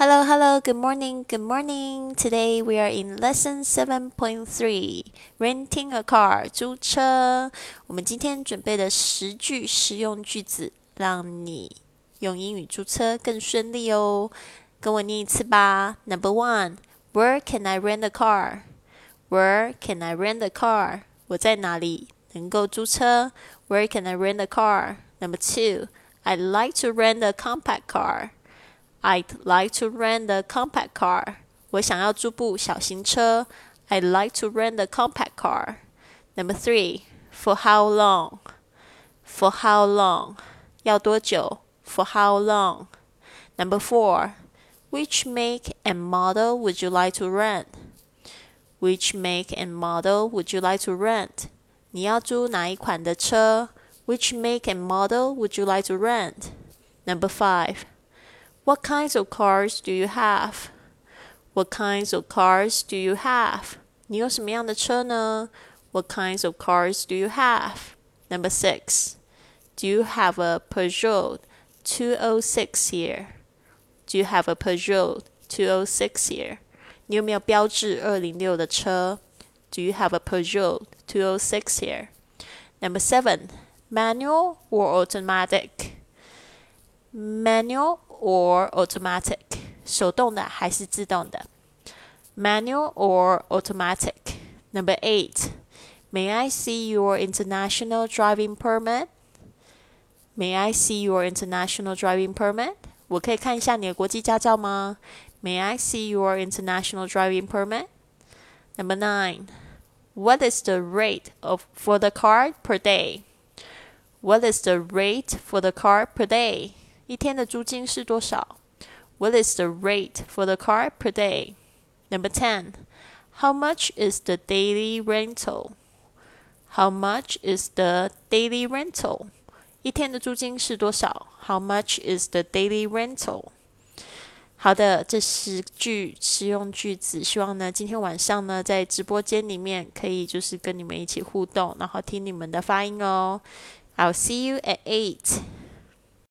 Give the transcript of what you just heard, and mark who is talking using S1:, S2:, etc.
S1: Hello, hello, good morning, good morning. Today we are in lesson seven point three, renting a car, 租车。我们今天准备的十句实用句子，让你用英语租车更顺利哦。跟我念一次吧。Number one, Where can I rent a car? Where can I rent a car? 我在哪里能够租车？Where can I rent a car? Number two, I'd like to rent a compact car. I'd like to rent a compact car. 我想要租部小型车。I'd like to rent a compact car. Number three, for how long? For how long? 要多久？For how long? Number four, which make and model would you like to rent? Which make and model would you like to rent? 你要租哪一款的车？Which make and model would you like to rent? Number five. What kinds of cars do you have? What kinds of cars do you have? 你有什么样的车呢？What kinds of cars do you have? Number six. Do you have a Peugeot 206 here? Do you have a Peugeot 206 here? 你有没有标致二零六的车？Do you have a Peugeot 206 here? Number seven. Manual or automatic? Manual or automatic? 手动的还是自动的？Manual or automatic? Number eight. May I see your international driving permit? May I see your international driving permit? 我可以看一下你的国际驾照吗？May I see your international driving permit? Number nine. What is the rate of for the car per day? What is the rate for the car per day? 一天的租金是多少？What is the rate for the car per day? Number ten. How much is the daily rental? How much is the daily rental? 一天的租金是多少？How much is the daily rental? 好的，这十句实用句子，希望呢今天晚上呢在直播间里面可以就是跟你们一起互动，然后听你们的发音哦。I'll see you at eight.